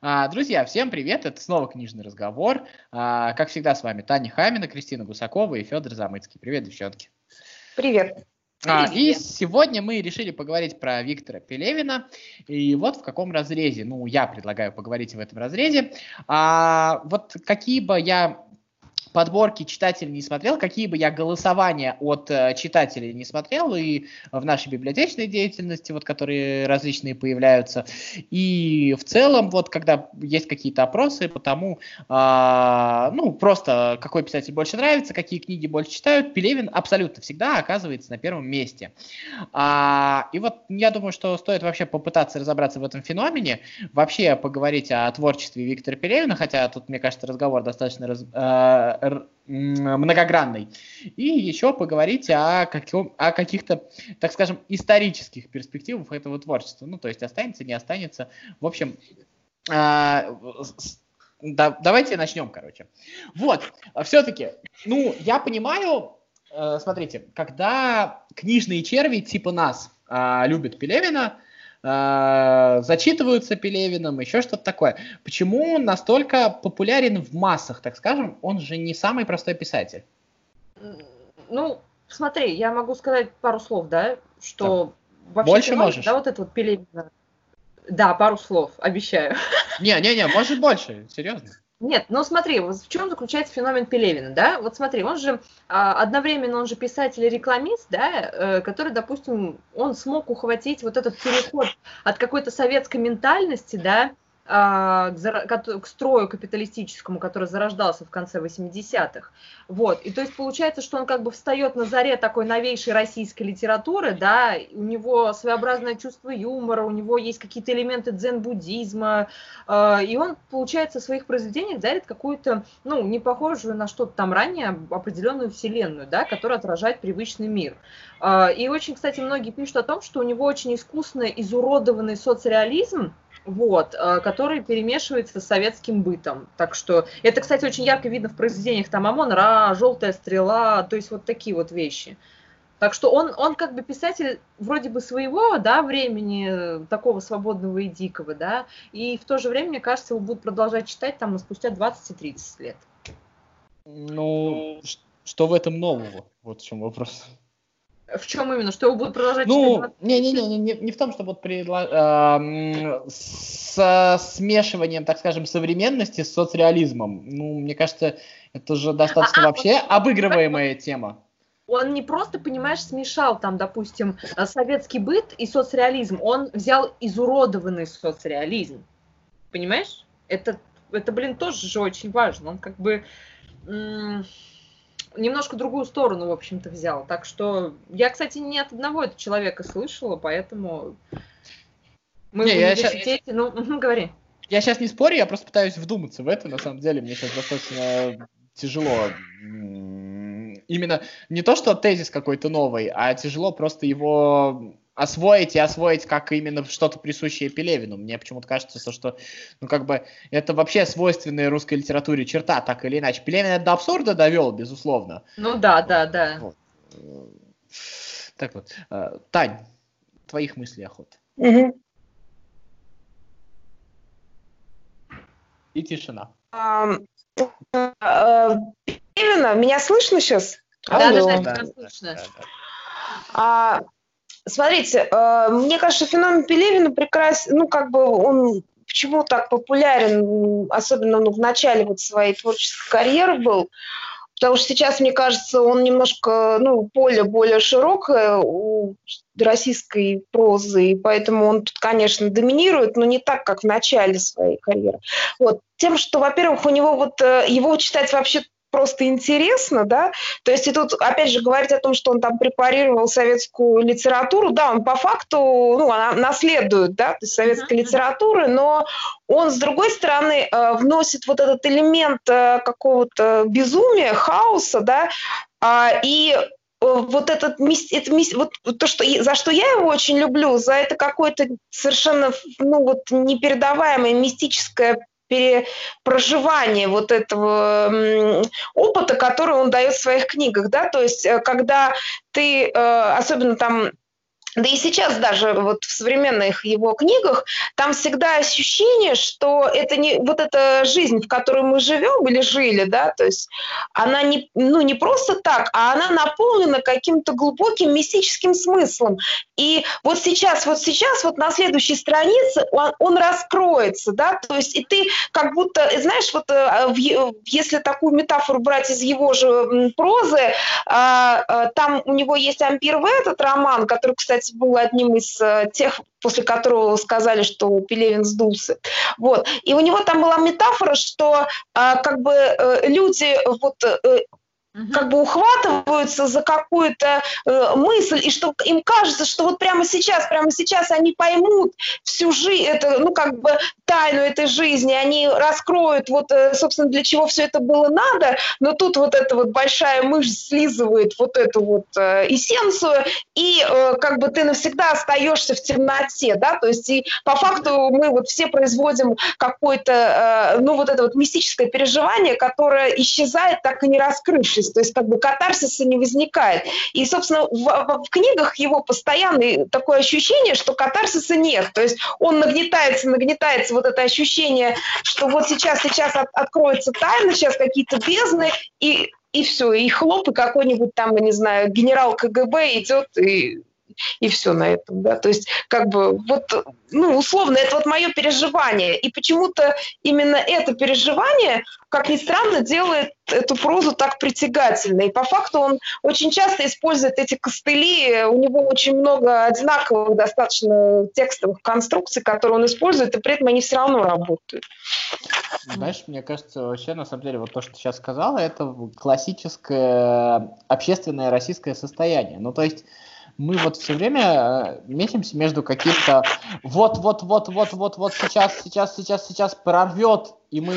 А, друзья, всем привет, это снова книжный разговор. А, как всегда, с вами Таня Хамина, Кристина Гусакова и Федор Замыцкий. Привет, девчонки. Привет. А, и сегодня мы решили поговорить про Виктора Пелевина. И вот в каком разрезе, ну, я предлагаю поговорить в этом разрезе. А, вот какие бы я подборки читателей не смотрел, какие бы я голосования от э, читателей не смотрел, и в нашей библиотечной деятельности, вот, которые различные появляются, и в целом, вот, когда есть какие-то опросы по тому, э, ну, просто какой писатель больше нравится, какие книги больше читают, Пелевин абсолютно всегда оказывается на первом месте. А, и вот я думаю, что стоит вообще попытаться разобраться в этом феномене, вообще поговорить о творчестве Виктора Пелевина, хотя тут, мне кажется, разговор достаточно раз, э, многогранной. И еще поговорить о, каком, о каких-то, так скажем, исторических перспективах этого творчества. Ну, то есть останется, не останется. В общем, э, да, давайте начнем, короче. Вот, все-таки, ну, я понимаю, э, смотрите, когда книжные черви типа нас э, любят Пелевина, э, зачитываются Пелевиным, еще что-то такое. Почему он настолько популярен в массах, так скажем? Он же не самый простой писатель. Ну, смотри, я могу сказать пару слов, да, что да. вообще Больше феномен, можешь. Да, вот это вот Пелевина. Да, пару слов, обещаю. Не-не-не, может больше, серьезно. Нет, ну смотри, в чем заключается феномен Пелевина, да? Вот смотри, он же а, одновременно он же писатель и рекламист, да, э, который, допустим, он смог ухватить вот этот переход от какой-то советской ментальности, да, к строю капиталистическому, который зарождался в конце 80-х. Вот. И то есть получается, что он как бы встает на заре такой новейшей российской литературы, да, у него своеобразное чувство юмора, у него есть какие-то элементы дзен-буддизма, а, и он, получается, в своих произведениях дарит какую-то, ну, не похожую на что-то там ранее определенную вселенную, да, которая отражает привычный мир. А, и очень, кстати, многие пишут о том, что у него очень искусно изуродованный соцреализм, вот, э, который перемешивается с советским бытом. Так что это, кстати, очень ярко видно в произведениях там Амон Ра, Желтая стрела, то есть вот такие вот вещи. Так что он, он как бы писатель вроде бы своего да, времени, такого свободного и дикого, да, и в то же время, мне кажется, его будут продолжать читать там спустя 20 и 30 лет. Ну, что в этом нового? Вот в чем вопрос. В чем именно? Что его будут продолжать ну, Не-не-не, не, не в том, что вот предла... э, с смешиванием, так скажем, современности с соцреализмом. Ну, мне кажется, это же достаточно а, вообще а, обыгрываемая тема. Он не просто, понимаешь, смешал там, допустим, советский быт и соцреализм. Он взял изуродованный соцреализм. Понимаешь? Это, это блин, тоже же очень важно. Он как бы немножко другую сторону, в общем-то, взял. Так что я, кстати, не от одного этого человека слышала, поэтому мы не, в университете, я сейчас... ну, говори. Я сейчас не спорю, я просто пытаюсь вдуматься в это, на самом деле, мне сейчас достаточно тяжело. Именно не то, что тезис какой-то новый, а тяжело просто его освоить и освоить как именно что-то присущее Пелевину. Мне почему-то кажется, что, ну, как бы, это вообще свойственная русской литературе черта, так или иначе. Пелевин это до абсурда довел, безусловно. Ну да, да, да. Вот. Так вот, э, Тань, твоих мыслей охота. Угу. И тишина. Пелевина, меня слышно сейчас? Да, да, да, слышно. А, Смотрите, э, мне кажется, феномен Пелевина прекрасен, ну, как бы он почему так популярен, особенно ну, в начале вот своей творческой карьеры был, потому что сейчас, мне кажется, он немножко, ну, поле более широкое у российской прозы, и поэтому он тут, конечно, доминирует, но не так, как в начале своей карьеры. Вот. Тем, что, во-первых, у него вот, э, его читать вообще просто интересно, да, то есть и тут, опять же, говорить о том, что он там препарировал советскую литературу, да, он по факту, ну, она наследует, да, то есть советской uh-huh. литературы, но он, с другой стороны, э, вносит вот этот элемент э, какого-то безумия, хаоса, да, э, и вот этот это, вот то, что за что я его очень люблю, за это какое-то совершенно ну вот непередаваемое мистическое перепроживание вот этого опыта, который он дает в своих книгах, да, то есть э, когда ты, э, особенно там да и сейчас даже вот в современных его книгах там всегда ощущение, что это не вот эта жизнь, в которой мы живем или жили, да, то есть она не, ну, не просто так, а она наполнена каким-то глубоким мистическим смыслом. И вот сейчас, вот сейчас, вот на следующей странице он, он раскроется, да, то есть и ты как будто, знаешь, вот э, если такую метафору брать из его же прозы, а, а, там у него есть «Ампир в этот роман», который, кстати, кстати, был одним из э, тех, после которого сказали, что Пелевин сдулся. Вот. И у него там была метафора, что а, как бы э, люди вот как бы ухватываются за какую-то э, мысль, и что им кажется, что вот прямо сейчас, прямо сейчас они поймут всю жизнь, это, ну, как бы тайну этой жизни, они раскроют, вот, э, собственно, для чего все это было надо, но тут вот эта вот большая мышь слизывает вот эту вот э, эссенцию, и э, как бы ты навсегда остаешься в темноте, да, то есть и по факту мы вот все производим какое-то, э, ну, вот это вот мистическое переживание, которое исчезает, так и не раскрывшись катарсис, то есть как бы катарсиса не возникает. И, собственно, в, в, в книгах его постоянное такое ощущение, что катарсиса нет. То есть он нагнетается, нагнетается вот это ощущение, что вот сейчас, сейчас от, откроется тайна, сейчас какие-то бездны, и и все, и хлоп, и какой-нибудь там, я не знаю, генерал КГБ идет и и все на этом, да, то есть как бы вот, ну, условно, это вот мое переживание, и почему-то именно это переживание, как ни странно, делает эту прозу так притягательной, и по факту он очень часто использует эти костыли, у него очень много одинаковых достаточно текстовых конструкций, которые он использует, и при этом они все равно работают. Знаешь, мне кажется, вообще, на самом деле, вот то, что ты сейчас сказала, это классическое общественное российское состояние. Ну, то есть мы вот все время э, месимся между каким-то вот, вот, вот, вот, вот, вот сейчас, сейчас, сейчас, сейчас прорвет, и мы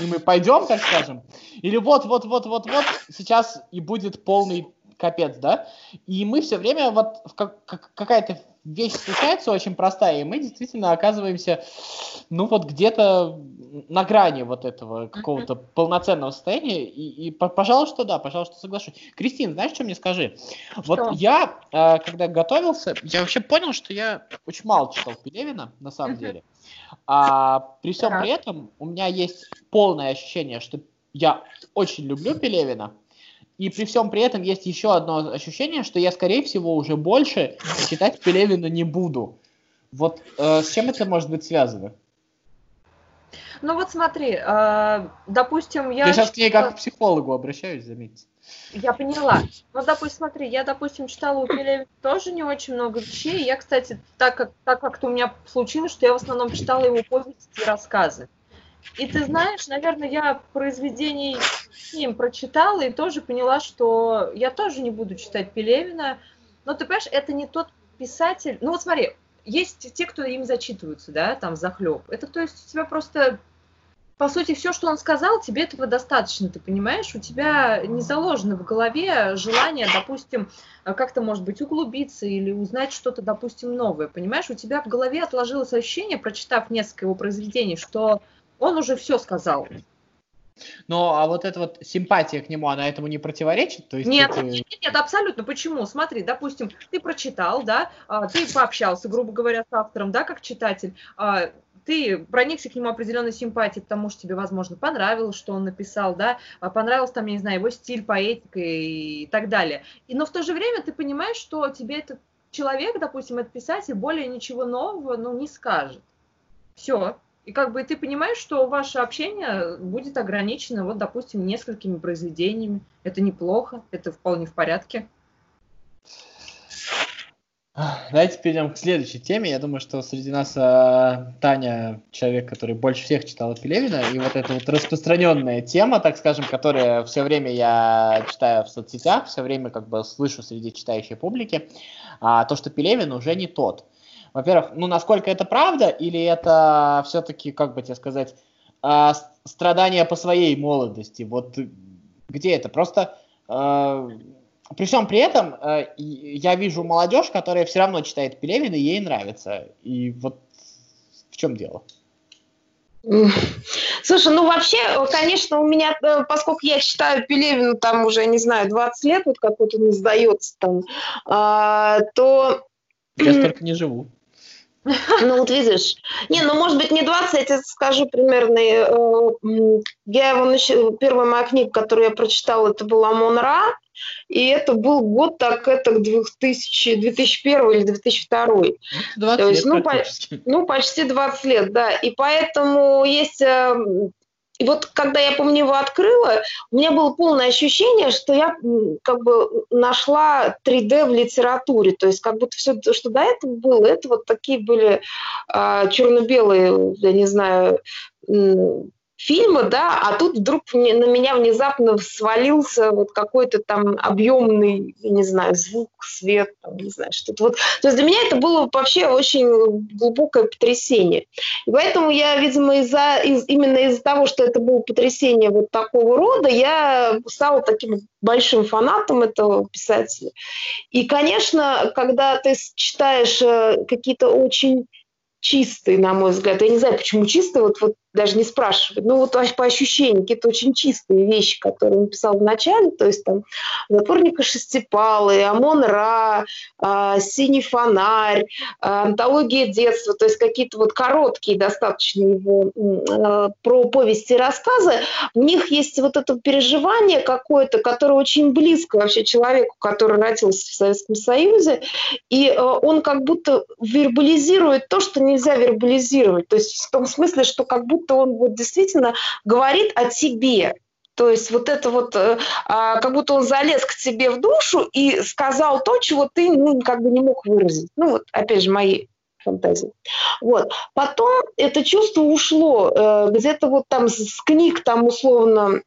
и мы пойдем, так скажем, или вот, вот, вот, вот, вот, сейчас и будет полный капец, да, и мы все время вот как, как, какая-то вещь случается очень простая, и мы действительно оказываемся, ну вот где-то на грани вот этого какого-то полноценного состояния, и, и пожалуйста, да, пожалуйста, соглашусь. Кристина, знаешь, что мне скажи? Что? Вот я, э, когда готовился, я вообще понял, что я очень мало читал Пелевина, на самом деле. А при всем при этом у меня есть полное ощущение, что я очень люблю Пелевина, и при всем при этом есть еще одно ощущение, что я, скорее всего, уже больше читать Пелевина не буду. Вот э, с чем это может быть связано? Ну вот смотри, э, допустим, я... Я сейчас к ней как к психологу обращаюсь, заметьте. Я поняла. Ну, допустим, смотри, я, допустим, читала у Пелевина тоже не очень много вещей. Я, кстати, так как, так как-то у меня случилось, что я в основном читала его повести и рассказы. И ты знаешь, наверное, я произведений с ним прочитала и тоже поняла, что я тоже не буду читать Пелевина. Но ты понимаешь, это не тот писатель. Ну вот смотри, есть те, кто им зачитываются, да, там захлеб. Это то есть у тебя просто по сути, все, что он сказал, тебе этого достаточно, ты понимаешь? У тебя не заложено в голове желание, допустим, как-то, может быть, углубиться или узнать что-то, допустим, новое, понимаешь? У тебя в голове отложилось ощущение, прочитав несколько его произведений, что он уже все сказал. Ну, а вот эта вот симпатия к нему, она этому не противоречит? То есть нет, это... нет, нет, абсолютно. Почему? Смотри, допустим, ты прочитал, да, а, ты пообщался, грубо говоря, с автором, да, как читатель, а, ты проникся к нему определенной симпатией, потому что тебе, возможно, понравилось, что он написал, да, а понравился там, я не знаю, его стиль, поэтика и так далее. И, но в то же время ты понимаешь, что тебе этот человек, допустим, этот писатель, более ничего нового, ну, не скажет. Все, и как бы ты понимаешь, что ваше общение будет ограничено, вот, допустим, несколькими произведениями. Это неплохо, это вполне в порядке. Давайте перейдем к следующей теме. Я думаю, что среди нас э, Таня человек, который больше всех читал Пелевина, и вот эта вот распространенная тема, так скажем, которая все время я читаю в соцсетях, все время как бы слышу среди читающей публики, а, то, что Пелевин уже не тот. Во-первых, ну насколько это правда, или это все-таки, как бы тебе сказать, э, страдания по своей молодости? Вот где это? Просто э, при всем при этом э, я вижу молодежь, которая все равно читает Пелевина, и ей нравится. И вот в чем дело? Слушай, ну вообще, конечно, у меня, э, поскольку я читаю Пелевину там уже, не знаю, 20 лет, вот как вот он издается там, а, то... Я столько не живу. Ну вот видишь. Не, ну может быть не 20, я тебе скажу примерно. Э, я его начала, первая моя книга, которую я прочитала, это была Монра. И это был год так это 2000, 2001 или 2002. 20 То есть, лет ну, по, ну, почти 20 лет, да. И поэтому есть э, и вот когда я, помню, его открыла, у меня было полное ощущение, что я как бы нашла 3D в литературе. То есть как будто все, что до этого было, это вот такие были а, черно-белые, я не знаю, фильма, да, а тут вдруг на меня внезапно свалился вот какой-то там объемный, не знаю, звук, свет, там, не знаю, что-то вот. То есть для меня это было вообще очень глубокое потрясение. И поэтому я, видимо, из-за, из, именно из-за того, что это было потрясение вот такого рода, я стала таким большим фанатом этого писателя. И, конечно, когда ты читаешь э, какие-то очень чистые, на мой взгляд. Я не знаю, почему чистые, вот, вот даже не спрашивать. Ну, вот по ощущениям, какие-то очень чистые вещи, которые он писал в начале, то есть там «Затворника шестипалы», «Амон Ра», э, «Синий фонарь», э, «Антология детства», то есть какие-то вот короткие достаточно его э, про повести и рассказы, в них есть вот это переживание какое-то, которое очень близко вообще человеку, который родился в Советском Союзе, и он как будто вербализирует то, что нельзя вербализировать, то есть в том смысле, что как будто будто он вот действительно говорит о тебе. То есть вот это вот, э, а, как будто он залез к тебе в душу и сказал то, чего ты ну, как бы не мог выразить. Ну вот, опять же, мои фантазии. Вот. Потом это чувство ушло. Э, где-то вот там с книг там условно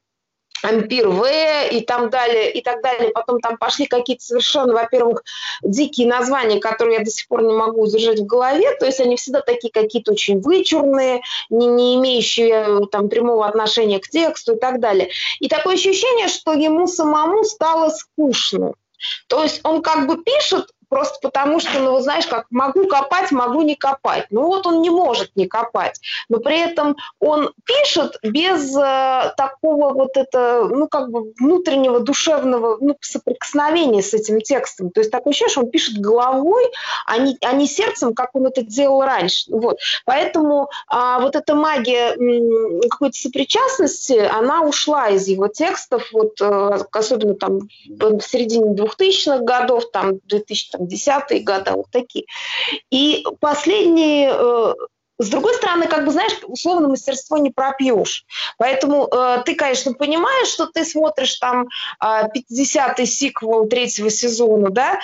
Ампир В и там далее, и так далее. Потом там пошли какие-то совершенно, во-первых, дикие названия, которые я до сих пор не могу удержать в голове. То есть они всегда такие какие-то очень вычурные, не, не имеющие там прямого отношения к тексту и так далее. И такое ощущение, что ему самому стало скучно. То есть он как бы пишет просто потому что, ну, знаешь, как могу копать, могу не копать. Ну, вот он не может не копать, но при этом он пишет без э, такого вот это, ну, как бы внутреннего душевного ну, соприкосновения с этим текстом. То есть такое ощущение, что он пишет головой, а не, а не сердцем, как он это делал раньше. Вот. Поэтому а, вот эта магия какой-то сопричастности, она ушла из его текстов, вот, э, особенно там в середине 2000-х годов, там 2000 там, десятые годы, вот такие. И последние э, с другой стороны, как бы, знаешь, условно мастерство не пропьешь. Поэтому э, ты, конечно, понимаешь, что ты смотришь там э, 50-й сиквел третьего сезона, да,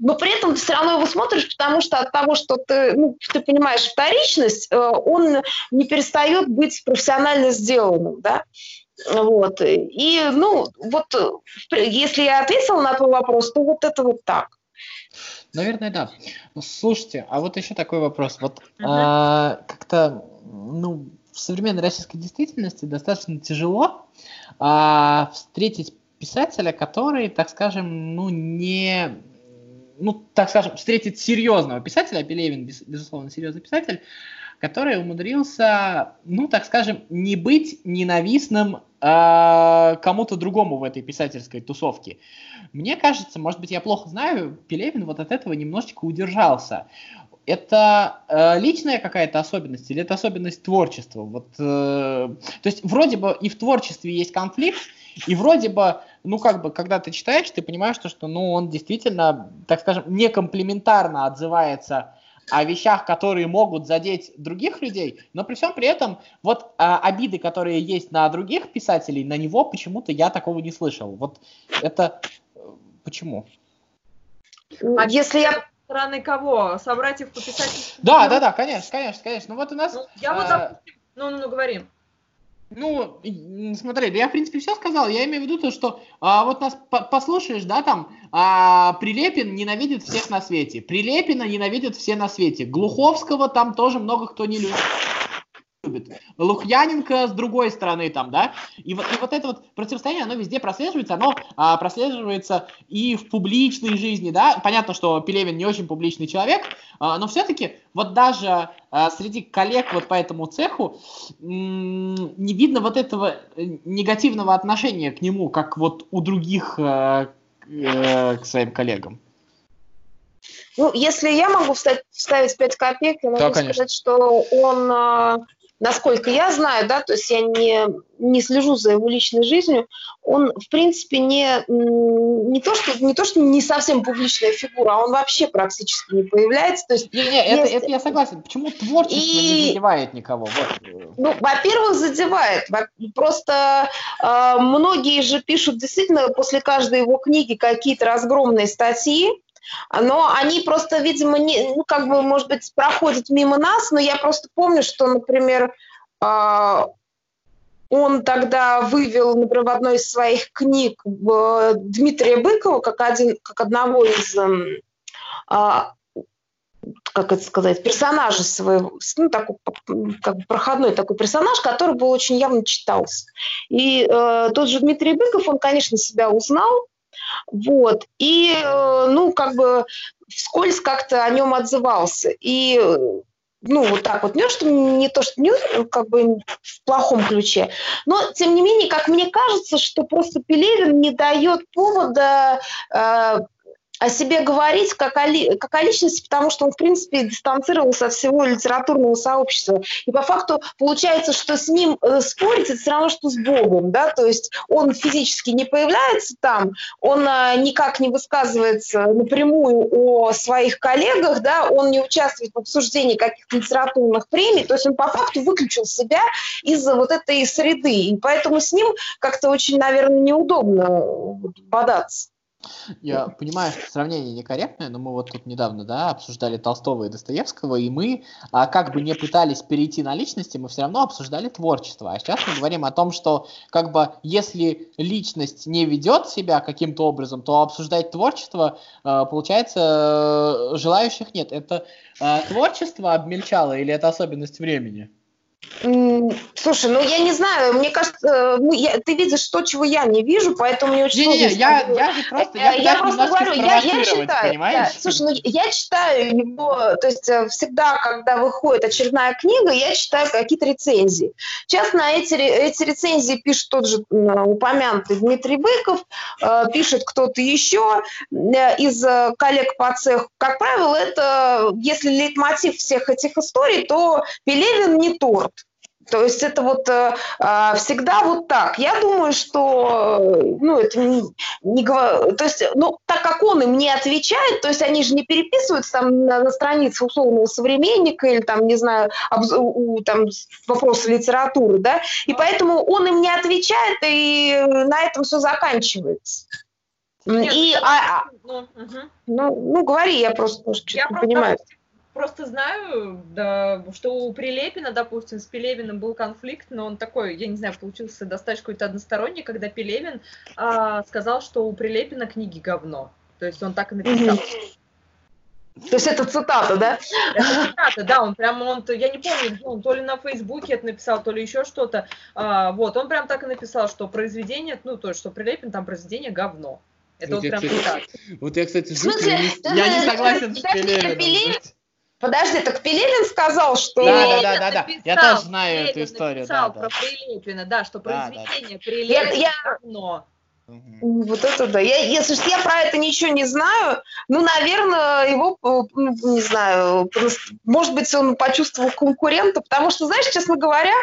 но при этом ты все равно его смотришь, потому что от того, что ты, ну, ты понимаешь вторичность, э, он не перестает быть профессионально сделанным, да. Вот. И, ну, вот, если я ответила на твой вопрос, то вот это вот так. Наверное, да. Ну, слушайте, а вот еще такой вопрос. Вот uh-huh. а, как-то, ну, в современной российской действительности достаточно тяжело а, встретить писателя, который, так скажем, ну, не ну, так скажем, встретить серьезного писателя, Пелевин, безусловно, серьезный писатель, который умудрился, ну, так скажем, не быть ненавистным э, кому-то другому в этой писательской тусовке. Мне кажется, может быть, я плохо знаю, Пелевин вот от этого немножечко удержался. Это э, личная какая-то особенность или это особенность творчества? Вот, э, то есть вроде бы и в творчестве есть конфликт, и вроде бы, ну как бы, когда ты читаешь, ты понимаешь, что, что ну, он действительно, так скажем, некомплементарно отзывается о вещах, которые могут задеть других людей, но при всем при этом вот а, обиды, которые есть на других писателей, на него почему-то я такого не слышал. Вот это э, почему? А если я стороны кого? Собратьев по писателю? Да, да, да, конечно, конечно, конечно. Ну вот у нас... Ну, я вот, а, допустим, ну, ну, ну, говори. Ну, смотри, я, в принципе, все сказал. Я имею в виду то, что а, вот нас по послушаешь, да, там, а, Прилепин ненавидит всех на свете. Прилепина ненавидят все на свете. Глуховского там тоже много кто не любит. Любит. Лукьяненко с другой стороны там, да, и вот, и вот это вот противостояние, оно везде прослеживается, оно а, прослеживается и в публичной жизни, да, понятно, что Пелевин не очень публичный человек, а, но все-таки вот даже а, среди коллег вот по этому цеху м- не видно вот этого э, негативного отношения к нему, как вот у других э, э, к своим коллегам. Ну, если я могу вставить, вставить 5 копеек, я могу да, сказать, что он а, насколько я знаю, да, то есть я не, не слежу за его личной жизнью, он, в принципе, не, не, то, что, не то, что не совсем публичная фигура, а он вообще практически не появляется. То есть, не, не, есть... это, это я согласен. Почему творчество и... не задевает никого? Вот. Ну, во-первых, задевает. Просто э, многие же пишут действительно после каждой его книги какие-то разгромные статьи, но они просто, видимо, не, ну, как бы, может быть, проходят мимо нас, но я просто помню, что, например, а, он тогда вывел, например, в одной из своих книг Дмитрия Быкова как, один, как одного из, а, как это сказать, персонажей своего, ну, такой как бы проходной такой персонаж, который был очень явно читался. И э, тот же Дмитрий Быков, он, конечно, себя узнал, вот. И, э, ну, как бы вскользь как-то о нем отзывался. И ну, вот так вот, не, что не то, что не, как бы в плохом ключе, но, тем не менее, как мне кажется, что просто Пелевин не дает повода э, о себе говорить как о, ли, как о личности, потому что он, в принципе, дистанцировался от всего литературного сообщества. И по факту получается, что с ним э, спорить, это все равно, что с Богом, да, то есть он физически не появляется там, он э, никак не высказывается напрямую о своих коллегах, да, он не участвует в обсуждении каких-то литературных премий, то есть он по факту выключил себя из вот этой среды, и поэтому с ним как-то очень, наверное, неудобно бодаться. Я понимаю, что сравнение некорректное, но мы вот тут недавно, да, обсуждали Толстого и Достоевского, и мы, а, как бы не пытались перейти на личности, мы все равно обсуждали творчество. А сейчас мы говорим о том, что, как бы, если личность не ведет себя каким-то образом, то обсуждать творчество, а, получается, желающих нет. Это а, творчество обмельчало или это особенность времени? Слушай, ну я не знаю, мне кажется, ну, я, ты видишь то, чего я не вижу, поэтому мне очень не, не, я, я же просто, я, я просто говорю, я, я читаю, понимаешь? Да, слушай, ну я читаю его, то есть э, всегда, когда выходит очередная книга, я читаю какие-то рецензии. Сейчас на эти, эти рецензии пишет тот же упомянутый Дмитрий Быков, э, пишет кто-то еще э, из коллег по цеху. Как правило, это, если лейтмотив всех этих историй, то Пелевин не торт. То есть это вот э, а, всегда вот так. Я думаю, что, ну, это не, не то есть, ну, так как он им не отвечает, то есть они же не переписываются там на, на странице условного современника или там, не знаю, обз, у, там вопросы литературы, да, и поэтому он им не отвечает, и на этом все заканчивается. Нет, и, а, ну, угу. ну, ну, говори, я просто, может, я не понимаю просто знаю, да, что у Прилепина, допустим, с Пелевиным был конфликт, но он такой, я не знаю, получился достаточно какой-то односторонний, когда Пелевин а, сказал, что у Прилепина книги говно. То есть он так и написал. То есть это цитата, да? Это цитата, да, он прям, он, я не помню, он то ли на Фейсбуке это написал, то ли еще что-то. А, вот, он прям так и написал, что произведение, ну, то, что Прилепин там произведение говно. Это вот, вот прям цитата. Вот я, кстати, жутко, я не согласен с Пелевиным. Подожди, так Пелевин сказал, что... Да, да, да, да, да. Я тоже знаю Пелевин эту историю. Написал да, про да. Прилепина, да, что произведение да, да. Прилепина я, равно. Вот это да. Я, если что, я про это ничего не знаю, ну, наверное, его, ну, не знаю, может быть, он почувствовал конкурента, потому что, знаешь, честно говоря,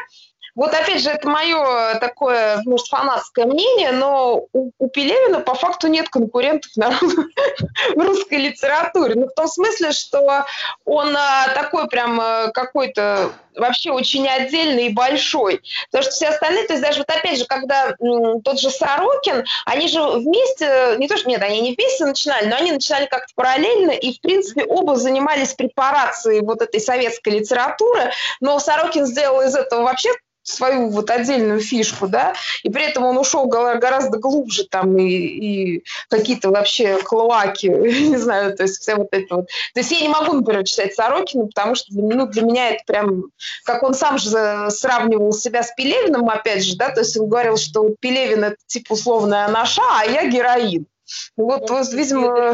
вот опять же, это мое такое, может, фанатское мнение, но у, у Пелевина по факту нет конкурентов на, в русской литературе. Ну, в том смысле, что он а, такой прям а, какой-то вообще очень отдельный и большой. Потому что все остальные, то есть даже вот опять же, когда м, тот же Сорокин, они же вместе, не то что, нет, они не вместе начинали, но они начинали как-то параллельно, и, в принципе, оба занимались препарацией вот этой советской литературы, но Сорокин сделал из этого вообще свою вот отдельную фишку, да, и при этом он ушел гораздо глубже там и, и какие-то вообще клоаки, не знаю, то есть все вот это вот. То есть я не могу, например, читать Сорокина, потому что ну, для меня это прям, как он сам же сравнивал себя с Пелевиным, опять же, да, то есть он говорил, что Пелевин это типа условная наша, а я героин. Вот, вот видимо...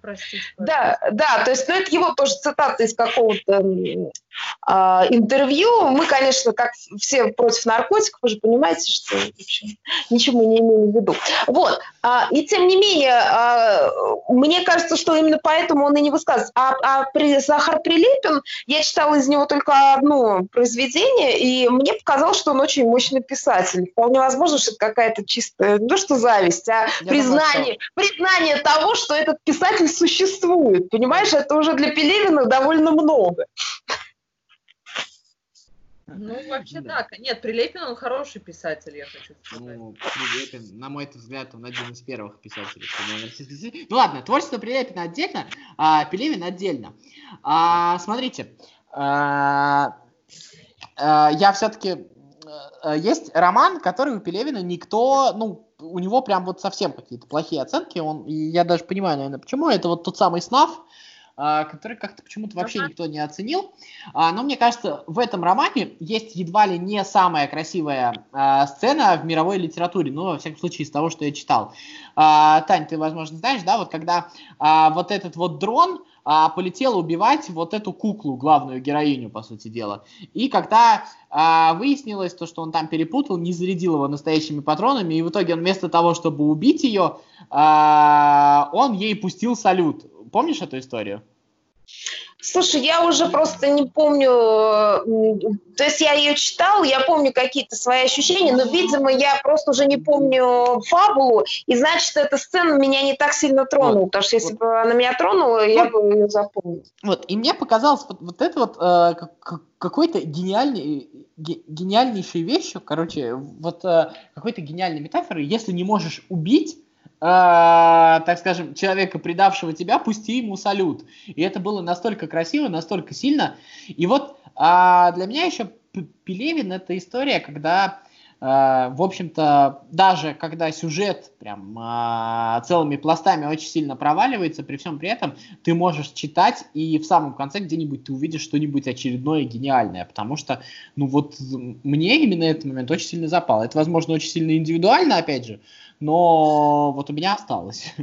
Простите, да, да, то есть, ну, это его тоже цитата из какого-то э, интервью. Мы, конечно, как все против наркотиков, вы же понимаете, что общем, ничего мы не имеем в виду. Вот, а, и тем не менее, а, мне кажется, что именно поэтому он и не высказывается. А, а при, Захар Прилепин, я читала из него только одно произведение, и мне показалось, что он очень мощный писатель. Вполне возможно, что это какая-то чистая, ну что зависть, а я признание признание, признание того, что этот писатель существует. Понимаешь, это уже для Пелевина довольно много. Ну, вообще да. так. Нет, Прилепин, он хороший писатель, я хочу сказать. Ну, Прилепин, на мой взгляд, он один из первых писателей. Ну ладно, творчество Прилепина отдельно, а Пелевин отдельно. А, смотрите, а, а, я все-таки... А, есть роман, который у Пелевина никто, ну, у него прям вот совсем какие-то плохие оценки. Он, и я даже понимаю, наверное, почему. Это вот тот самый СНАФ, а, который как-то почему-то вообще никто не оценил. А, но мне кажется, в этом романе есть едва ли не самая красивая а, сцена в мировой литературе, ну, во всяком случае, из того, что я читал. Тань, ты, возможно, знаешь, да, вот когда вот этот вот дрон а, полетела убивать вот эту куклу, главную героиню, по сути дела. И когда а, выяснилось то, что он там перепутал, не зарядил его настоящими патронами, и в итоге он вместо того, чтобы убить ее, а, он ей пустил салют. Помнишь эту историю? Слушай, я уже просто не помню, то есть я ее читал, я помню какие-то свои ощущения, но, видимо, я просто уже не помню фабулу, и значит, эта сцена меня не так сильно тронула, вот, потому что если вот. бы она меня тронула, вот. я бы ее запомнил. Вот, и мне показалось вот, вот это вот э, какой-то гениальный, гениальнейшей вещью, короче, вот э, какой-то гениальной метафорой, если не можешь убить, э, так скажем, человека, предавшего тебя, пусти ему салют. И это было настолько красиво, настолько сильно. И вот э, для меня еще Пелевин это история, когда Uh, в общем-то, даже когда сюжет прям uh, целыми пластами очень сильно проваливается, при всем при этом ты можешь читать, и в самом конце где-нибудь ты увидишь что-нибудь очередное гениальное, потому что, ну вот, мне именно этот момент очень сильно запал. Это, возможно, очень сильно индивидуально, опять же, но вот у меня осталось.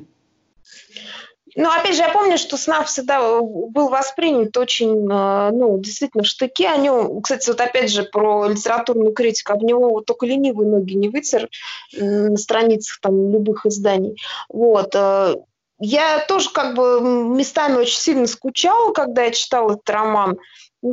Ну, опять же, я помню, что СНАФ всегда был воспринят очень, э, ну, действительно, в штыке о нем. Кстати, вот опять же про литературную критику. Об него вот только ленивые ноги не вытер на страницах там любых изданий. Вот. Э, я тоже как бы местами очень сильно скучала, когда я читала этот роман.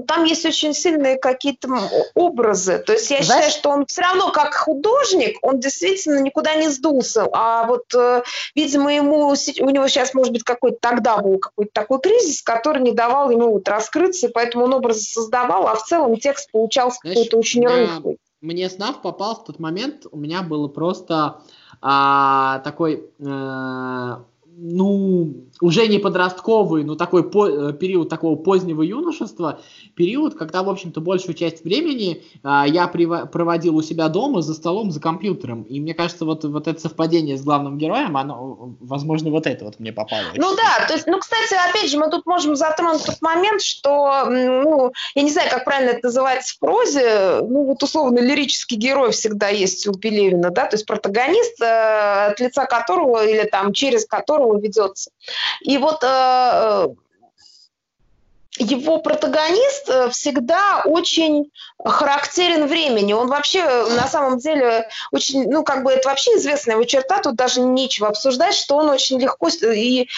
Там есть очень сильные какие-то образы. То есть я Знаешь? считаю, что он все равно как художник, он действительно никуда не сдулся. А вот, э, видимо, ему, у него сейчас, может быть, какой-то тогда был какой-то такой кризис, который не давал ему вот раскрыться, и поэтому он образы создавал, а в целом текст получался какой-то очень рыхлый. Мне СНАФ попал в тот момент, у меня было просто а, такой... А, ну, уже не подростковый, но такой по, э, период такого позднего юношества, период, когда, в общем-то, большую часть времени а, я проводил у себя дома за столом, за компьютером. И мне кажется, вот, вот это совпадение с главным героем, оно, возможно, вот это вот мне попало. Ну да, то есть, ну, кстати, опять же, мы тут можем затронуть тот момент, что, ну, я не знаю, как правильно это называется в прозе, ну, вот условно лирический герой всегда есть у Пелевина, да, то есть протагонист, э, от лица которого или там через которого ведется. И вот э, его протагонист э, всегда очень характерен времени. Он вообще на самом деле очень, ну как бы это вообще известная его черта, тут даже нечего обсуждать, что он очень легко и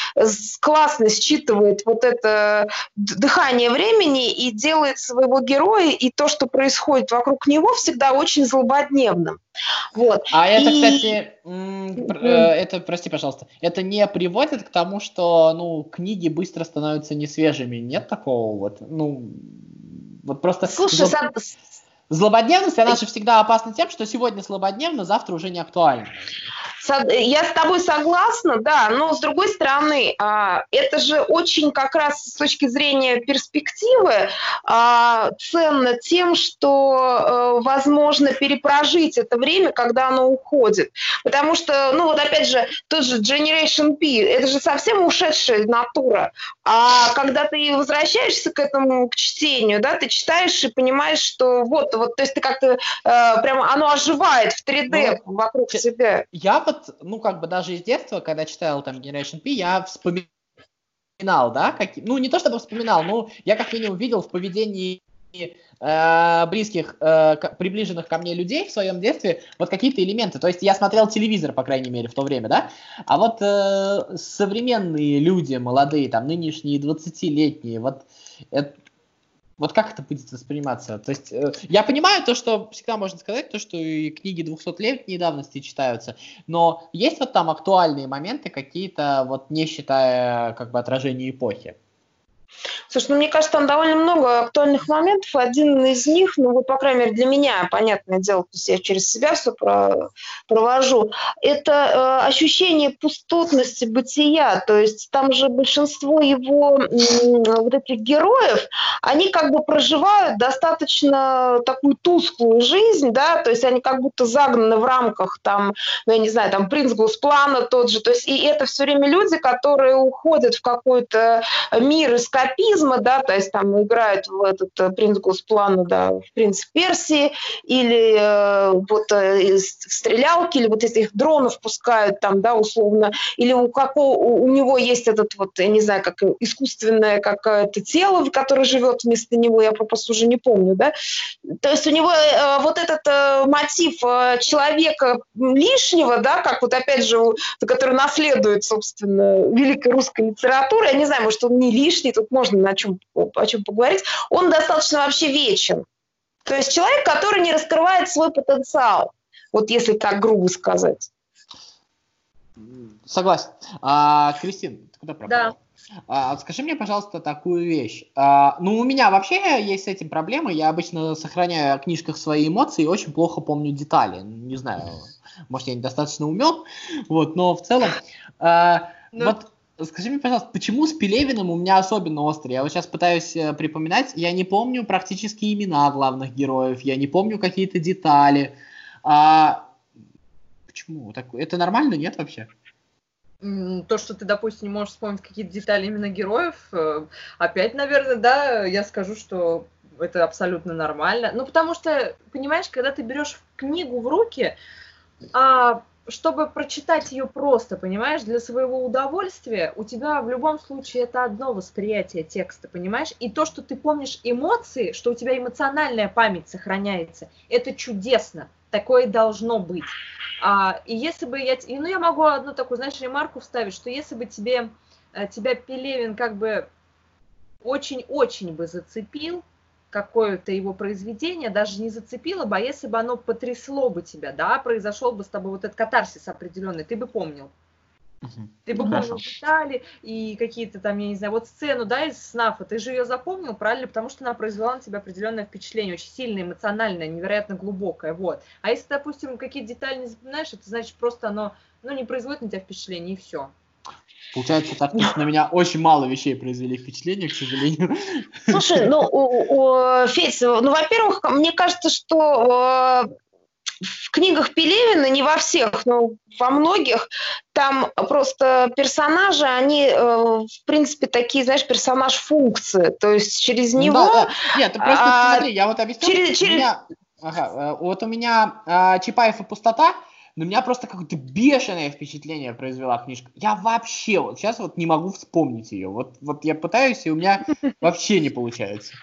классно считывает вот это дыхание времени и делает своего героя и то, что происходит вокруг него, всегда очень злободневным. Вот. А это, и... кстати, э, это, прости, пожалуйста, это не приводит к тому, что, ну, книги быстро становятся несвежими, нет такого вот, ну, вот просто... Слушай, сам... Злободневность, она же всегда опасна тем, что сегодня злободневно, завтра уже не актуально. Я с тобой согласна, да, но с другой стороны, а, это же очень как раз с точки зрения перспективы а, ценно тем, что э, возможно перепрожить это время, когда оно уходит. Потому что, ну вот опять же, тот же Generation P, это же совсем ушедшая натура. А когда ты возвращаешься к этому, к чтению, да, ты читаешь и понимаешь, что вот, вот, то есть ты как-то э, прямо, оно оживает в 3D ну, вокруг себя. Я вот, ну, как бы даже из детства, когда читал там Generation P, я вспоминал, да, как, ну, не то чтобы вспоминал, но я как минимум видел в поведении э, близких, э, приближенных ко мне людей в своем детстве вот какие-то элементы. То есть я смотрел телевизор, по крайней мере, в то время, да? А вот э, современные люди, молодые, там, нынешние 20-летние, вот это, вот как это будет восприниматься? То есть э, я понимаю то, что всегда можно сказать, то, что и книги 200-летней давности читаются, но есть вот там актуальные моменты какие-то, вот не считая как бы отражения эпохи? Слушай, ну мне кажется, там довольно много актуальных моментов. Один из них, ну вот, по крайней мере, для меня, понятное дело, то есть я через себя все про, провожу, это э, ощущение пустотности бытия. То есть там же большинство его э, вот этих героев, они как бы проживают достаточно такую тусклую жизнь, да, то есть они как будто загнаны в рамках там, ну я не знаю, там принц Гусплана тот же, то есть и это все время люди, которые уходят в какой-то мир эскапизм, фашизма, да, то есть там играют в этот э, принц Госплана, да, в принц Персии, или э, вот э, стрелялки, или вот этих дронов пускают там, да, условно, или у какого, у него есть этот вот, я не знаю, как искусственное какое-то тело, которое живет вместо него, я просто уже не помню, да, то есть у него э, вот этот э, мотив э, человека лишнего, да, как вот опять же, который наследует, собственно, великой русской литературы, я не знаю, может, он не лишний, тут можно о чем, о чем поговорить, он достаточно вообще вечен. То есть человек, который не раскрывает свой потенциал, вот если так грубо сказать. Согласен. А, Кристин, ты куда пропала? Да. А, скажи мне, пожалуйста, такую вещь. А, ну, у меня вообще есть с этим проблемы. Я обычно сохраняю в книжках свои эмоции и очень плохо помню детали. Не знаю, может, я недостаточно умен, вот, но в целом... А, ну... Вот Скажи мне, пожалуйста, почему с Пелевиным у меня особенно острый? Я вот сейчас пытаюсь э, припоминать, я не помню практически имена главных героев, я не помню какие-то детали. А... Почему? Так... Это нормально, нет вообще? То, что ты, допустим, не можешь вспомнить какие-то детали именно героев, э, опять, наверное, да, я скажу, что это абсолютно нормально. Ну, потому что, понимаешь, когда ты берешь книгу в руки, а чтобы прочитать ее просто, понимаешь, для своего удовольствия, у тебя в любом случае это одно восприятие текста, понимаешь? И то, что ты помнишь эмоции, что у тебя эмоциональная память сохраняется, это чудесно, такое должно быть. А, и если бы я... Ну, я могу одну такую, знаешь, ремарку вставить, что если бы тебе, э, тебя Пелевин как бы очень-очень бы зацепил, какое-то его произведение даже не зацепило бы, а если бы оно потрясло бы тебя, да, произошел бы с тобой вот этот катарсис определенный, ты бы помнил. Угу. Ты бы помнил детали и какие-то там, я не знаю, вот сцену, да, из СНАФа, ты же ее запомнил, правильно, потому что она произвела на тебя определенное впечатление, очень сильное, эмоциональное, невероятно глубокое, вот. А если, допустим, какие-то детали не запоминаешь, это значит просто оно, ну, не производит на тебя впечатление, и все. Получается так, что на меня очень мало вещей произвели впечатление, к сожалению. Слушай, ну, у, у, Федь, ну, во-первых, мне кажется, что э, в книгах Пелевина, не во всех, но во многих, там просто персонажи, они, э, в принципе, такие, знаешь, персонаж функции. То есть через него... Да, да. Нет, ты просто а, смотри, я вот объясню. Через, через... У меня, ага, э, вот у меня а, Чапаев и пустота, но меня просто какое-то бешеное впечатление произвела книжка. Я вообще вот сейчас вот не могу вспомнить ее. Вот, вот я пытаюсь, и у меня вообще не получается.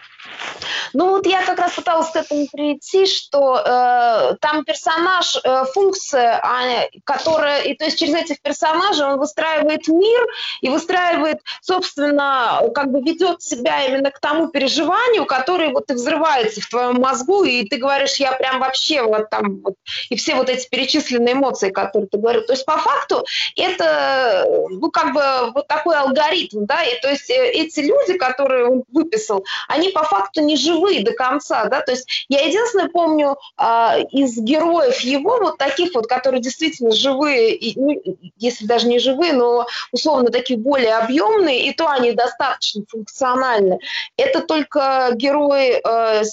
Ну вот я как раз пыталась к этому прийти, что э, там персонаж, э, функция, а, которая, и то есть через этих персонажей он выстраивает мир и выстраивает, собственно, как бы ведет себя именно к тому переживанию, которое вот и взрывается в твоем мозгу, и ты говоришь, я прям вообще вот там, вот, и все вот эти перечисленные эмоции, которые ты говорил. То есть по факту это, ну как бы вот такой алгоритм, да, и то есть э, эти люди, которые он выписал, они по факту не живые до конца, да, то есть я единственное помню а, из героев его вот таких вот, которые действительно живые, и, ну, если даже не живые, но условно такие более объемные, и то они достаточно функциональны. Это только герои э,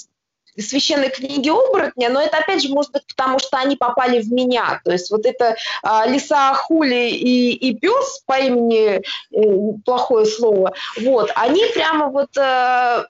священной книги оборотня, но это опять же может быть потому, что они попали в меня. То есть вот это а, лиса Хули и, и пес по имени э, плохое слово, вот, они прямо вот э,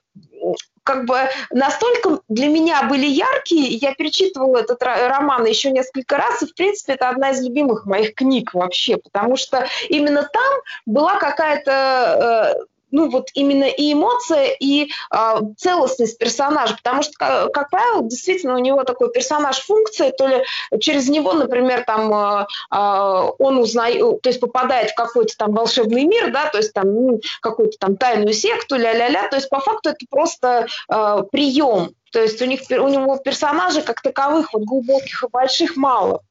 как бы настолько для меня были яркие, я перечитывала этот роман еще несколько раз, и, в принципе, это одна из любимых моих книг вообще, потому что именно там была какая-то э, ну вот именно и эмоция, и э, целостность персонажа, потому что, как, как правило, действительно у него такой персонаж функции, то ли через него, например, там э, э, он узнает, то есть попадает в какой-то там волшебный мир, да, то есть там ну, какую-то там тайную секту, ля-ля-ля, то есть по факту это просто э, прием, то есть у них у него персонажей как таковых вот глубоких и больших мало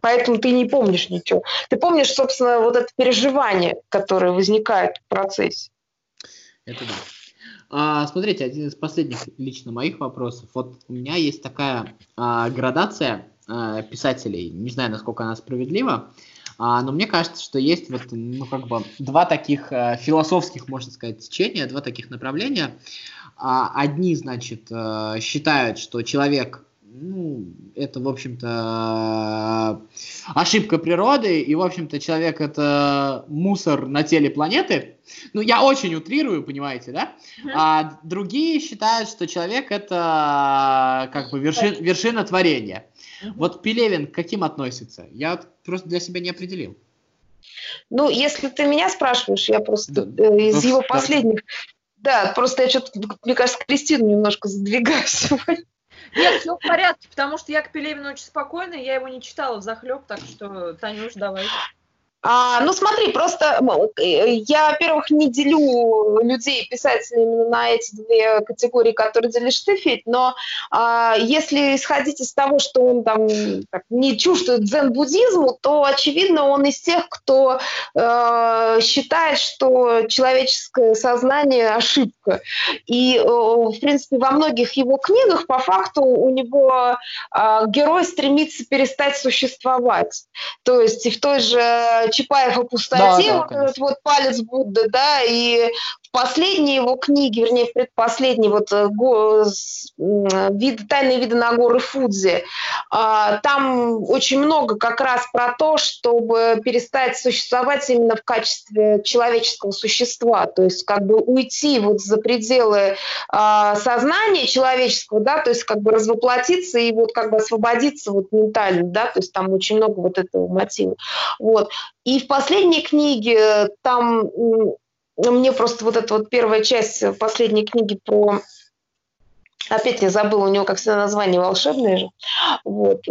поэтому ты не помнишь ничего. Ты помнишь, собственно, вот это переживание, которое возникает в процессе. Это да. А, смотрите, один из последних лично моих вопросов. Вот у меня есть такая а, градация а, писателей, не знаю, насколько она справедлива, а, но мне кажется, что есть вот, ну, как бы два таких а, философских, можно сказать, течения, два таких направления. А, одни, значит, а, считают, что человек ну, это, в общем-то, ошибка природы, и, в общем-то, человек это мусор на теле планеты. Ну, я очень утрирую, понимаете, да? А другие считают, что человек это как бы верши, вершина творения. Вот Пелевин к каким относится? Я просто для себя не определил. Ну, если ты меня спрашиваешь, я просто да. э, из ну, его последних... Да, просто я что-то, мне кажется, Кристину немножко задвигаю сегодня. Нет, все в порядке, потому что я к Пелевину очень спокойна, я его не читала в захлеб, так что, Танюш, давай. А, ну смотри, просто э, я, во-первых, не делю людей, писателей именно на эти две категории, которые делишь ты, Федь, но а, если исходить из того, что он там так, не чувствует дзен-буддизму, то, очевидно, он из тех, кто э, считает, что человеческое сознание – ошибка. И, э, в принципе, во многих его книгах по факту у него э, герой стремится перестать существовать. То есть и в той же Чапаев о пустоте, да, да, вот этот вот палец Будды, да, и в последней его книге, вернее, в предпоследней, вот э, го, вид, «Тайные виды на горы Фудзи», а, там очень много как раз про то, чтобы перестать существовать именно в качестве человеческого существа, то есть как бы уйти вот за пределы а, сознания человеческого, да, то есть как бы развоплотиться и вот как бы освободиться вот ментально, да, то есть там очень много вот этого мотива. Вот. И в последней книге там мне просто вот эта вот первая часть последней книги про... Опять я забыла, у него, как всегда, название волшебное же. Вот.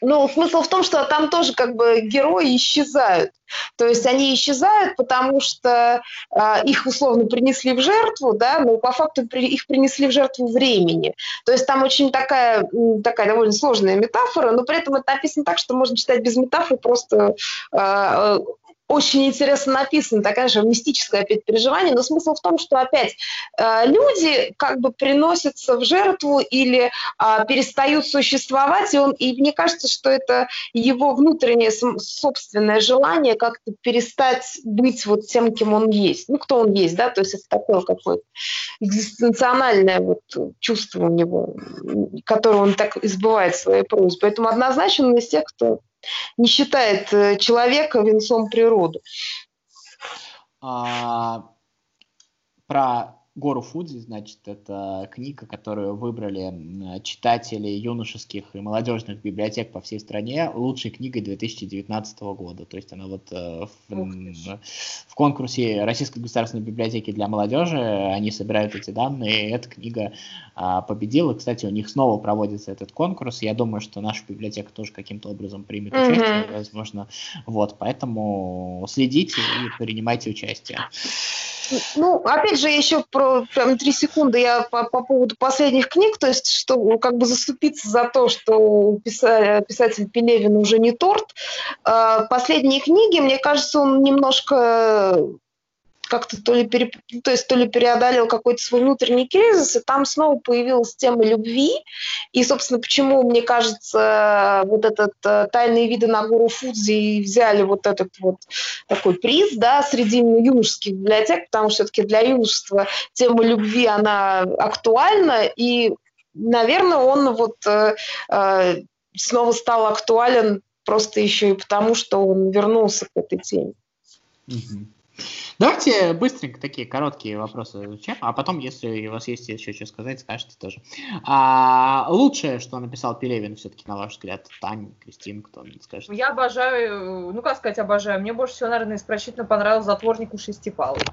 Ну, смысл в том, что там тоже как бы герои исчезают. То есть они исчезают, потому что э, их условно принесли в жертву, да, но по факту при, их принесли в жертву времени. То есть там очень такая, такая довольно сложная метафора, но при этом это написано так, что можно читать без метафор, просто э, очень интересно написано, такая же мистическое опять переживание, но смысл в том, что опять э, люди как бы приносятся в жертву или э, перестают существовать, и, он, и мне кажется, что это его внутреннее собственное желание как-то перестать быть вот тем, кем он есть. Ну, кто он есть, да, то есть это такое какое-то экзистенциональное вот чувство у него, которое он так избывает своей просьбы. Поэтому однозначно из тех, кто не считает э, человека венцом природы. А, про Гору Фудзи, значит, это книга, которую выбрали читатели юношеских и молодежных библиотек по всей стране лучшей книгой 2019 года. То есть она вот э, в, в конкурсе Российской государственной библиотеки для молодежи, они собирают эти данные, и эта книга а, победила. Кстати, у них снова проводится этот конкурс. Я думаю, что наша библиотека тоже каким-то образом примет mm-hmm. участие, возможно. Вот, поэтому следите и принимайте участие. Ну, опять же, еще про прям три секунды я по, по поводу последних книг, то есть, что как бы заступиться за то, что писатель, писатель Пелевин уже не торт. А, последние книги, мне кажется, он немножко как-то то ли, пере, то есть, то ли преодолел какой-то свой внутренний кризис, и там снова появилась тема любви. И, собственно, почему, мне кажется, вот этот э, «Тайные виды на гору Фудзи» взяли вот этот вот такой приз, да, среди юношеских библиотек, потому что все-таки для юношества тема любви, она актуальна, и, наверное, он вот э, э, снова стал актуален просто еще и потому, что он вернулся к этой теме. Угу. Давайте быстренько такие короткие вопросы изучаем, а потом, если у вас есть еще что сказать, скажете тоже. А, лучшее, что написал Пелевин, все-таки, на ваш взгляд, Таня, Кристина, кто скажет? Я обожаю, ну как сказать обожаю, мне больше всего, наверное, исключительно понравился «Затворник у шестипалый».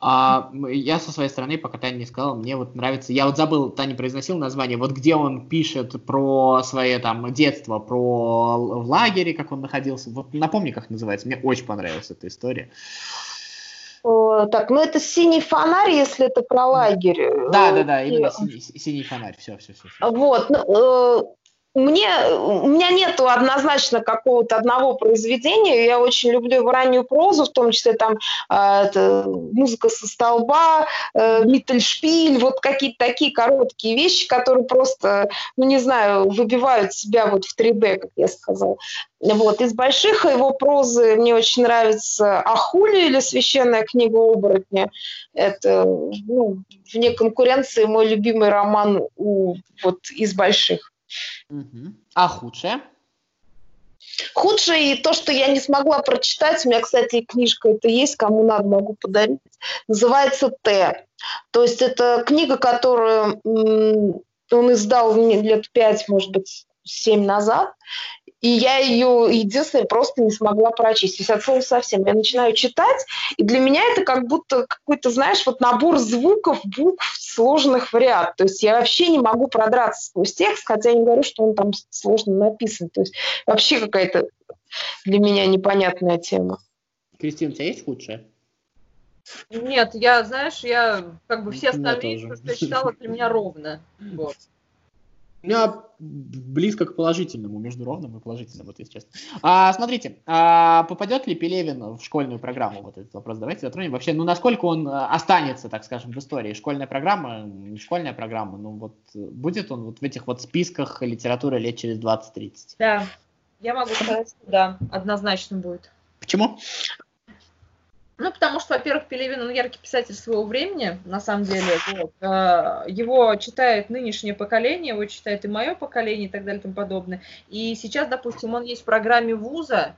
А, я со своей стороны, пока Таня не сказала, мне вот нравится, я вот забыл, Таня произносил название, вот где он пишет про свое там детство, про в лагере, как он находился, вот напомни, как называется, мне очень понравилась эта история. О, так, ну это синий фонарь, если это про лагерь. Да, да, да, именно синий, синий фонарь, все, все, все. все. Вот, ну, э, мне, у меня нет однозначно какого-то одного произведения. Я очень люблю его раннюю прозу, в том числе там э, музыка со столба, э, Миттельшпиль, вот какие-то такие короткие вещи, которые просто, ну не знаю, выбивают себя вот в 3D, как я сказала. Вот. Из больших его прозы мне очень нравится «Ахули» или «Священная книга оборотня». Это ну, вне конкуренции мой любимый роман у, вот, из больших. А худшее? Худшее и то, что я не смогла прочитать, у меня, кстати, книжка это есть, кому надо, могу подарить, называется «Т». То есть это книга, которую он издал лет пять, может быть, семь назад, и я ее единственное просто не смогла прочесть. То есть от слова совсем. Я начинаю читать, и для меня это как будто какой-то, знаешь, вот набор звуков, букв, сложных в ряд. То есть я вообще не могу продраться сквозь текст, хотя я не говорю, что он там сложно написан. То есть вообще какая-то для меня непонятная тема. Кристина, у тебя есть худшее? Нет, я, знаешь, я как бы все остальные, что я читала, для меня ровно. Вот. У меня близко к положительному, между ровным и положительным, вот если честно. А, смотрите, а попадет ли Пелевин в школьную программу? Вот этот вопрос давайте затронем. Вообще, ну насколько он э, останется, так скажем, в истории? Школьная программа, не школьная программа, ну вот будет он вот в этих вот списках литературы лет через 20-30? Да, я могу сказать, что да, однозначно будет. Почему? Ну, потому что, во-первых, Пелевин, он яркий писатель своего времени, на самом деле. Вот. А, его читает нынешнее поколение, его читает и мое поколение и так далее и тому подобное. И сейчас, допустим, он есть в программе вуза,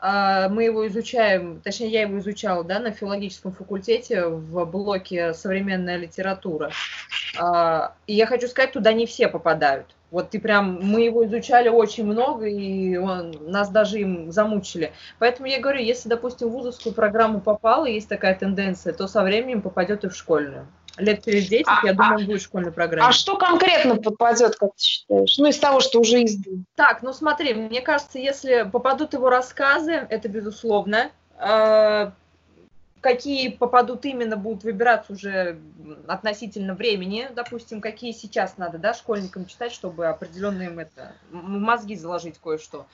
а, мы его изучаем, точнее, я его изучала, да, на филологическом факультете в блоке «Современная литература». А, и я хочу сказать, туда не все попадают. Вот ты прям, мы его изучали очень много, и он, нас даже им замучили. Поэтому я говорю, если, допустим, в вузовскую программу попало, есть такая тенденция, то со временем попадет и в школьную. Лет через 10, а, я думаю, а, будет в школьной программе. А что конкретно попадет, как ты считаешь? Ну, из того, что уже издано. Так, ну смотри, мне кажется, если попадут его рассказы, это безусловно. Какие попадут именно, будут выбираться уже относительно времени, допустим, какие сейчас надо, да, школьникам читать, чтобы определенно им это, мозги заложить кое-что.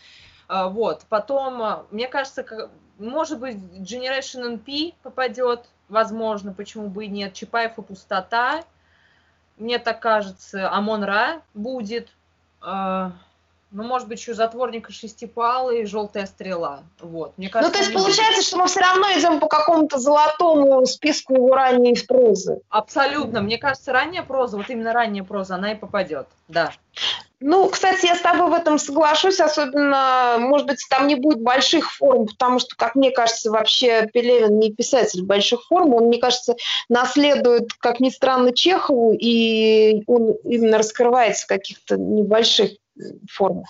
А, вот, потом, а, мне кажется, может быть, Generation NP попадет, возможно, почему бы и нет, Чапаев и пустота, мне так кажется, Амон Ра будет, а, ну, может быть, еще затворник и шестипалый, и желтая стрела. Вот. Мне кажется, ну, то есть получается, что мы все равно идем по какому-то золотому списку его ранней прозы. Абсолютно. Мне кажется, ранняя проза, вот именно ранняя проза, она и попадет. Да. Ну, кстати, я с тобой в этом соглашусь, особенно, может быть, там не будет больших форм, потому что, как мне кажется, вообще Пелевин не писатель больших форм, он, мне кажется, наследует, как ни странно, Чехову, и он именно раскрывается в каких-то небольших формах.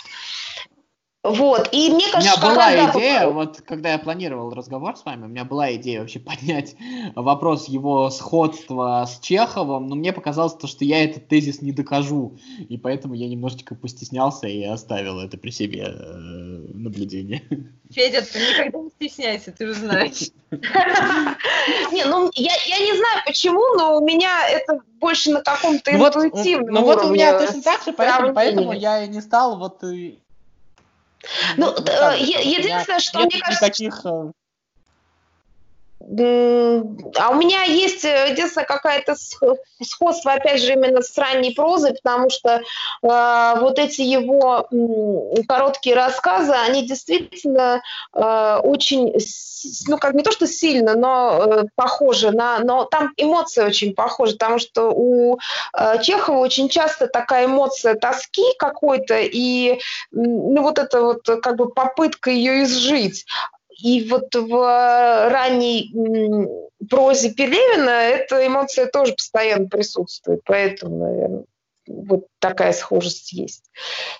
Вот, и мне кажется, у меня была когда идея, вот когда я планировал разговор с вами, у меня была идея вообще поднять вопрос его сходства с Чеховым, но мне показалось то, что я этот тезис не докажу, и поэтому я немножечко постеснялся и оставил это при себе э, наблюдение. Федя, ты никогда не стесняйся, ты же знаешь. Не, ну я, я не знаю почему, но у меня это больше на каком-то интуитивном Ну вот у меня точно так же, поэтому, поэтому я и не стал вот ну, ну э, единственное, что мне кажется... Никаких... Э, а у меня есть э, единственное какая-то сходство, опять же, именно с ранней прозой, потому что э, вот эти его э, короткие рассказы, они действительно э, очень, ну, как не то, что сильно, но э, похожи на, но там эмоции очень похожи, потому что у э, Чехова очень часто такая эмоция тоски какой-то и, ну, вот это вот как бы попытка ее изжить. И вот в ранней прозе Пелевина эта эмоция тоже постоянно присутствует, поэтому, наверное, вот такая схожесть есть.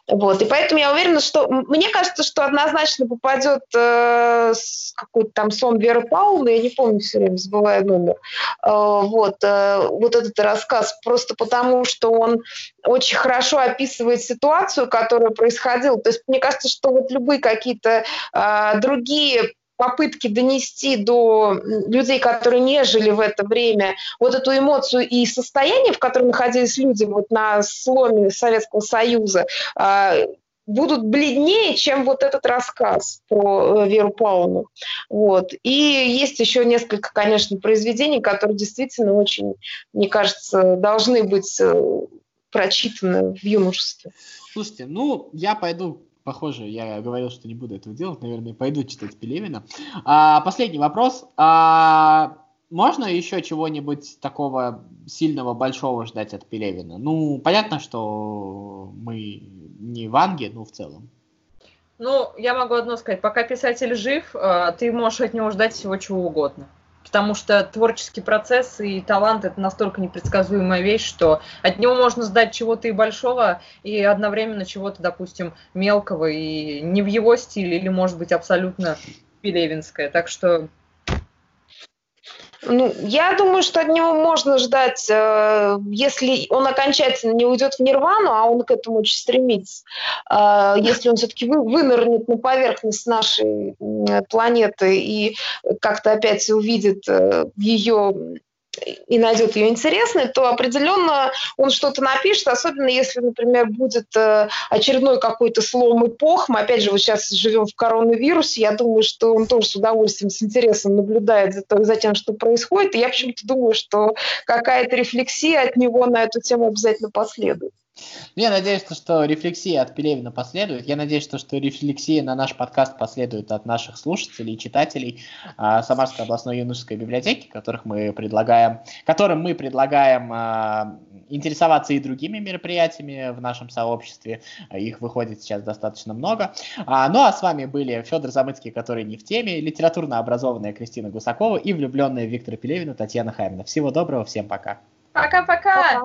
Вот. И поэтому я уверена, что мне кажется, что однозначно попадет э, какой-то там сон Веры Павловны, я не помню, все время забываю номер, э, вот, э, вот этот рассказ, просто потому, что он очень хорошо описывает ситуацию, которая происходила. То есть мне кажется, что вот любые какие-то э, другие попытки донести до людей, которые не жили в это время, вот эту эмоцию и состояние, в котором находились люди вот на сломе Советского Союза, а, будут бледнее, чем вот этот рассказ про э, Веру Павловну. Вот. И есть еще несколько, конечно, произведений, которые действительно очень, мне кажется, должны быть э, прочитаны в юношестве. Слушайте, ну, я пойду Похоже, я говорил, что не буду этого делать, наверное, пойду читать Пелевина. А, последний вопрос. А, можно еще чего-нибудь такого сильного, большого ждать от Пелевина? Ну, понятно, что мы не Ванги, ну, в целом. Ну, я могу одно сказать. Пока писатель жив, а, ты можешь от него ждать всего чего угодно потому что творческий процесс и талант это настолько непредсказуемая вещь, что от него можно ждать чего-то и большого, и одновременно чего-то, допустим, мелкого и не в его стиле, или, может быть, абсолютно пелевинское. Так что ну, я думаю, что от него можно ждать, э, если он окончательно не уйдет в нирвану, а он к этому очень стремится, э, если он все-таки вынырнет на поверхность нашей планеты и как-то опять увидит э, ее и найдет ее интересной, то определенно он что-то напишет, особенно если, например, будет э, очередной какой-то слом эпох. Мы, опять же, вот сейчас живем в коронавирусе, я думаю, что он тоже с удовольствием, с интересом наблюдает за, за тем, что происходит, и я почему-то думаю, что какая-то рефлексия от него на эту тему обязательно последует. Ну, я надеюсь, что рефлексия от Пелевина последует. Я надеюсь, что, что рефлексия на наш подкаст последует от наших слушателей и читателей а, Самарской областной юношеской библиотеки, которых мы предлагаем, которым мы предлагаем а, интересоваться и другими мероприятиями в нашем сообществе. Их выходит сейчас достаточно много. А, ну а с вами были Федор Замыцкий, который не в теме, литературно образованная Кристина Гусакова и влюбленная Виктора Пелевина Татьяна Хаймина. Всего доброго, всем пока. Пока-пока.